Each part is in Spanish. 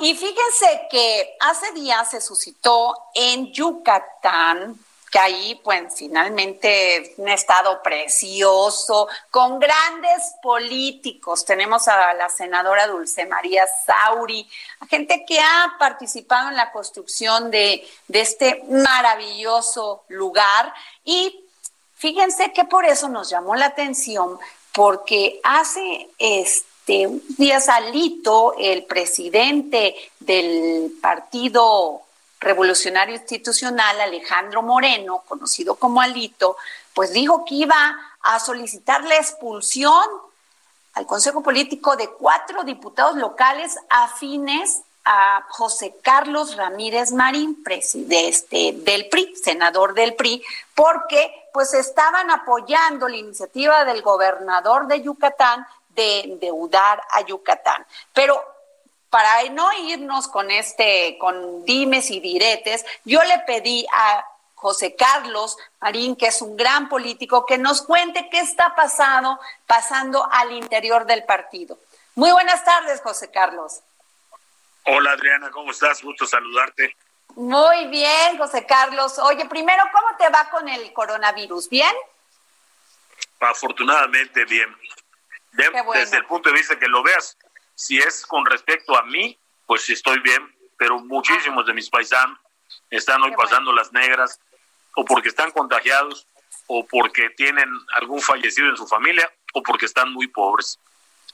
Y fíjense que hace días se suscitó en Yucatán que ahí pues finalmente un estado precioso, con grandes políticos. Tenemos a la senadora Dulce María Sauri, a gente que ha participado en la construcción de, este maravilloso lugar. Y fíjense que por eso nos llamó la atención, porque hace este día salito el presidente del partido revolucionario institucional Alejandro Moreno, conocido como Alito, pues dijo que iba a solicitar la expulsión al Consejo Político de cuatro diputados locales afines a José Carlos Ramírez Marín, presidente del PRI, senador del PRI, porque pues estaban apoyando la iniciativa del gobernador de Yucatán de endeudar a Yucatán. Pero para no irnos con este, con dimes y diretes, yo le pedí a José Carlos Marín, que es un gran político, que nos cuente qué está pasando, pasando al interior del partido. Muy buenas tardes, José Carlos. Hola Adriana, ¿cómo estás? Gusto saludarte. Muy bien, José Carlos. Oye, primero, ¿cómo te va con el coronavirus? ¿Bien? Afortunadamente bien. Desde el punto de vista que lo veas, si es con respecto a mí, pues estoy bien, pero muchísimos de mis paisanos están hoy pasando las negras, o porque están contagiados, o porque tienen algún fallecido en su familia, o porque están muy pobres.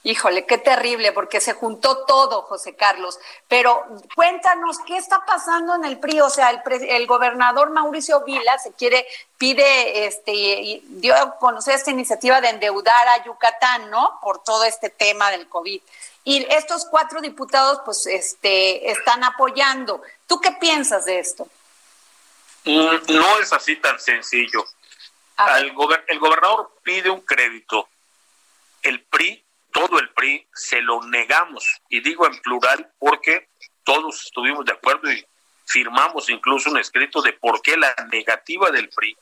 Híjole, qué terrible, porque se juntó todo, José Carlos. Pero cuéntanos, ¿qué está pasando en el PRI? O sea, el, el gobernador Mauricio Vila se quiere, pide, este, dio a conocer esta iniciativa de endeudar a Yucatán, ¿no? Por todo este tema del COVID. Y estos cuatro diputados, pues, este, están apoyando. ¿Tú qué piensas de esto? Mm, no es así tan sencillo. el gobernador pide un crédito. El PRI, todo el PRI, se lo negamos. Y digo en plural porque todos estuvimos de acuerdo y firmamos incluso un escrito de por qué la negativa del PRI.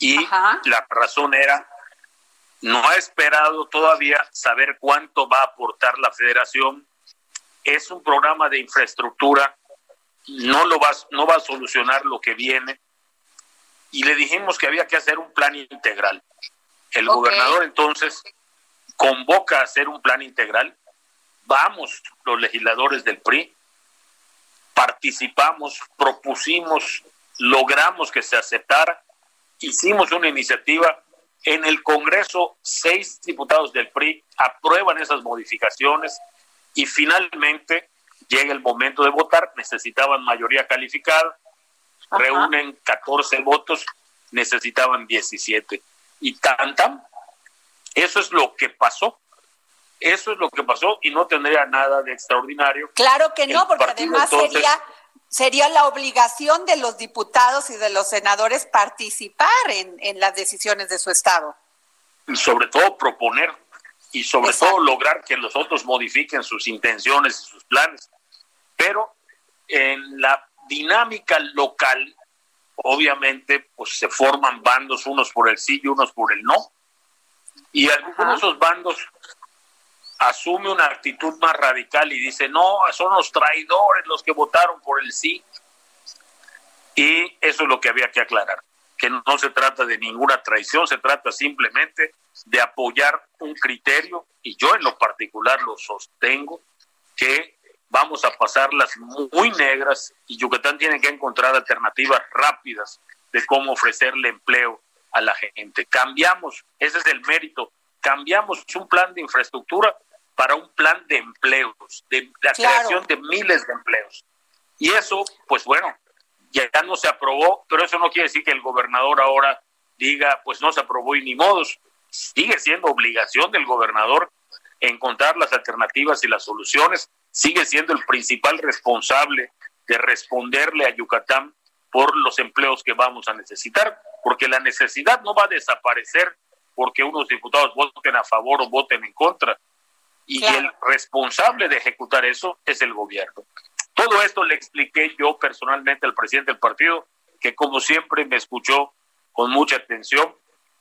Y la razón era no ha esperado todavía saber cuánto va a aportar la federación. Es un programa de infraestructura, no, lo va, no va a solucionar lo que viene. Y le dijimos que había que hacer un plan integral. El gobernador entonces convoca a hacer un plan integral. Vamos, los legisladores del PRI, participamos, propusimos, logramos que se aceptara, hicimos una iniciativa en el Congreso, seis diputados del PRI aprueban esas modificaciones y finalmente llega el momento de votar. Necesitaban mayoría calificada, reúnen 14 votos, necesitaban 17. Y tantan, eso es lo que pasó. Eso es lo que pasó y no tendría nada de extraordinario. Claro que no, porque además sería sería la obligación de los diputados y de los senadores participar en, en las decisiones de su Estado. Sobre todo proponer y sobre todo lograr que los otros modifiquen sus intenciones y sus planes. Pero en la dinámica local, obviamente, pues se forman bandos, unos por el sí y unos por el no. Y algunos de esos bandos asume una actitud más radical y dice, no, son los traidores los que votaron por el sí. Y eso es lo que había que aclarar, que no se trata de ninguna traición, se trata simplemente de apoyar un criterio, y yo en lo particular lo sostengo, que vamos a pasarlas muy negras y Yucatán tiene que encontrar alternativas rápidas de cómo ofrecerle empleo a la gente. Cambiamos, ese es el mérito, cambiamos un plan de infraestructura para un plan de empleos, de la creación de miles de empleos. Y eso, pues bueno, ya no se aprobó, pero eso no quiere decir que el gobernador ahora diga, pues no se aprobó y ni modos. Sigue siendo obligación del gobernador encontrar las alternativas y las soluciones, sigue siendo el principal responsable de responderle a Yucatán por los empleos que vamos a necesitar, porque la necesidad no va a desaparecer porque unos diputados voten a favor o voten en contra. Y el responsable de ejecutar eso es el gobierno. Todo esto le expliqué yo personalmente al presidente del partido, que como siempre me escuchó con mucha atención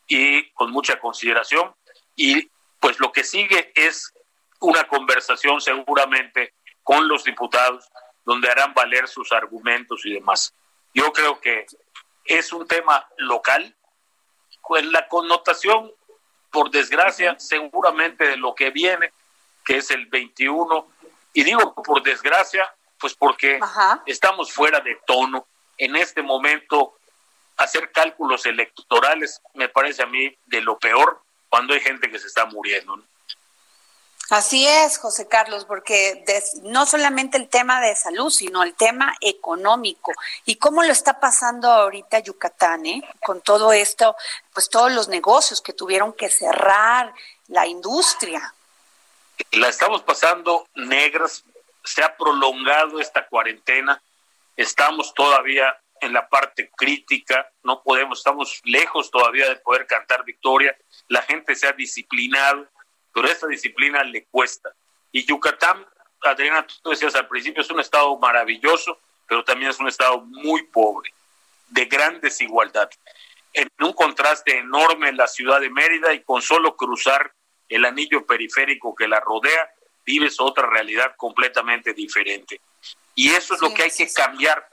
y con mucha consideración. Y pues lo que sigue es una conversación seguramente con los diputados donde harán valer sus argumentos y demás. Yo creo que es un tema local, con la connotación, por desgracia, seguramente de lo que viene, que es el 21, y digo por desgracia, pues porque estamos fuera de tono. En este momento, hacer cálculos electorales me parece a mí de lo peor cuando hay gente que se está muriendo. Así es, José Carlos, porque no solamente el tema de salud, sino el tema económico. ¿Y cómo lo está pasando ahorita Yucatán, eh? Con todo esto, pues todos los negocios que tuvieron que cerrar, la industria. La estamos pasando negras, se ha prolongado esta cuarentena, estamos todavía en la parte crítica, no podemos, estamos lejos todavía de poder cantar victoria, la gente se ha disciplinado, pero esta disciplina le cuesta. Y Yucatán, Adriana, tú decías al principio, es un estado maravilloso, pero también es un estado muy pobre, de gran desigualdad. En un contraste enorme en la ciudad de Mérida y con solo cruzar el anillo periférico que la rodea, vives otra realidad completamente diferente. Y eso es lo que hay que cambiar.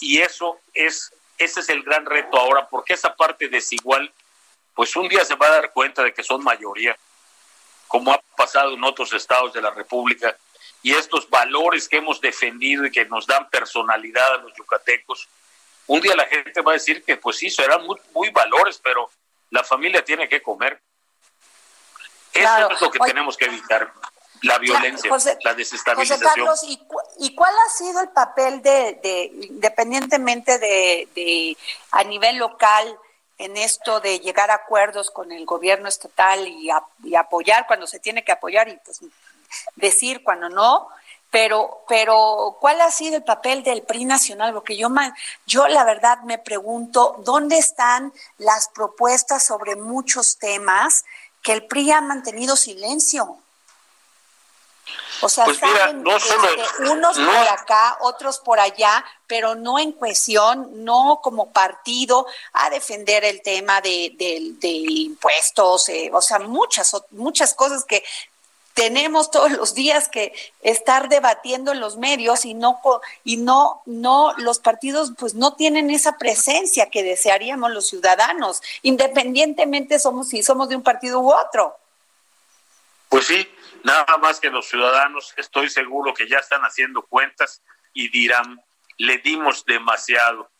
Y eso es, ese es el gran reto ahora, porque esa parte desigual, pues un día se va a dar cuenta de que son mayoría como ha pasado en otros estados de la República, y estos valores que hemos defendido y que nos dan personalidad a los yucatecos, un día la gente va a decir que pues sí, serán muy, muy valores, pero la familia tiene que comer. Eso es lo que tenemos que evitar, la violencia, la desestabilización. ¿y, cuál ha sido el papel de, de independientemente de, de a nivel local, en esto de llegar a acuerdos con el gobierno estatal y, apoyar cuando se tiene que apoyar y pues decir cuando no, pero, pero ¿cuál ha sido el papel del PRI nacional? Porque yo, yo la verdad me pregunto, ¿dónde están las propuestas sobre muchos temas que el PRI ha mantenido silencio? O sea, pues este, unos por acá, otros por allá, pero no en cohesión, no como partido a defender el tema de, impuestos, eh, o sea, muchas, muchas cosas que tenemos todos los días que estar debatiendo en los medios y no y no no los partidos pues no tienen esa presencia que desearíamos los ciudadanos independientemente somos si somos de un partido u otro pues sí Nada más que los ciudadanos, estoy seguro que ya están haciendo cuentas y dirán, le dimos demasiado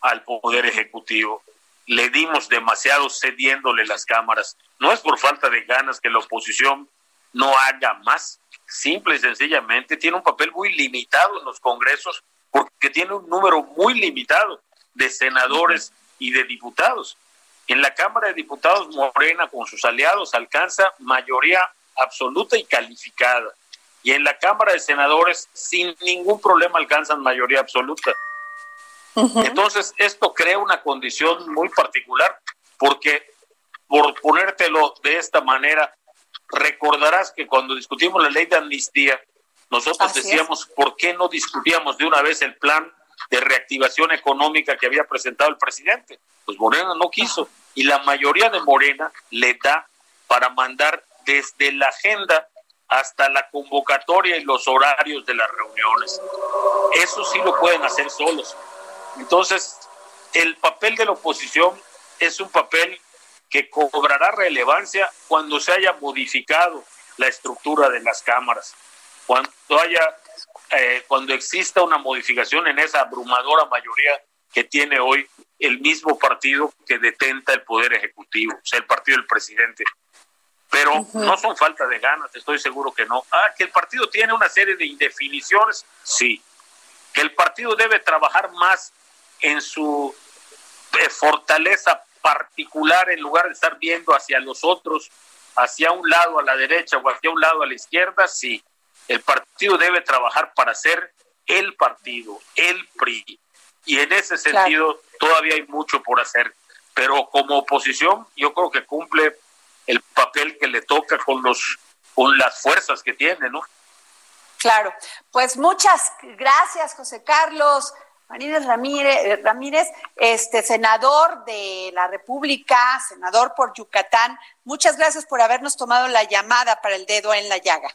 al Poder Ejecutivo, le dimos demasiado cediéndole las cámaras. No es por falta de ganas que la oposición no haga más, simple y sencillamente tiene un papel muy limitado en los congresos porque tiene un número muy limitado de senadores y de diputados. En la Cámara de Diputados, Morena con sus aliados alcanza mayoría absoluta y calificada. Y en la Cámara de Senadores, sin ningún problema, alcanzan mayoría absoluta. Entonces, esto crea una condición muy particular, porque por ponértelo de esta manera, recordarás que cuando discutimos la ley de amnistía, nosotros decíamos, ¿por qué no discutíamos de una vez el plan de reactivación económica que había presentado el presidente? Pues Morena no quiso, y la mayoría de Morena le da para mandar desde la agenda hasta la convocatoria y los horarios de las reuniones. Eso sí lo pueden hacer solos. Entonces, el papel de la oposición es un papel que cobrará relevancia cuando se haya modificado la estructura de las cámaras, cuando haya, eh, cuando exista una modificación en esa abrumadora mayoría que tiene hoy el mismo partido que detenta el poder ejecutivo, o sea, el partido del presidente pero no son falta de ganas, estoy seguro que no. Ah, que el partido tiene una serie de indefiniciones, sí. Que el partido debe trabajar más en su eh, fortaleza particular en lugar de estar viendo hacia los otros, hacia un lado a la derecha o hacia un lado a la izquierda, sí. El partido debe trabajar para ser el partido, el PRI. Y en ese sentido todavía hay mucho por hacer. Pero como oposición, yo creo que cumple el papel que le toca con los con las fuerzas que tiene, ¿no? Claro, pues muchas gracias, José Carlos. Marínez Ramírez, eh, Ramírez, este senador de la República, senador por Yucatán. Muchas gracias por habernos tomado la llamada para el dedo en la llaga.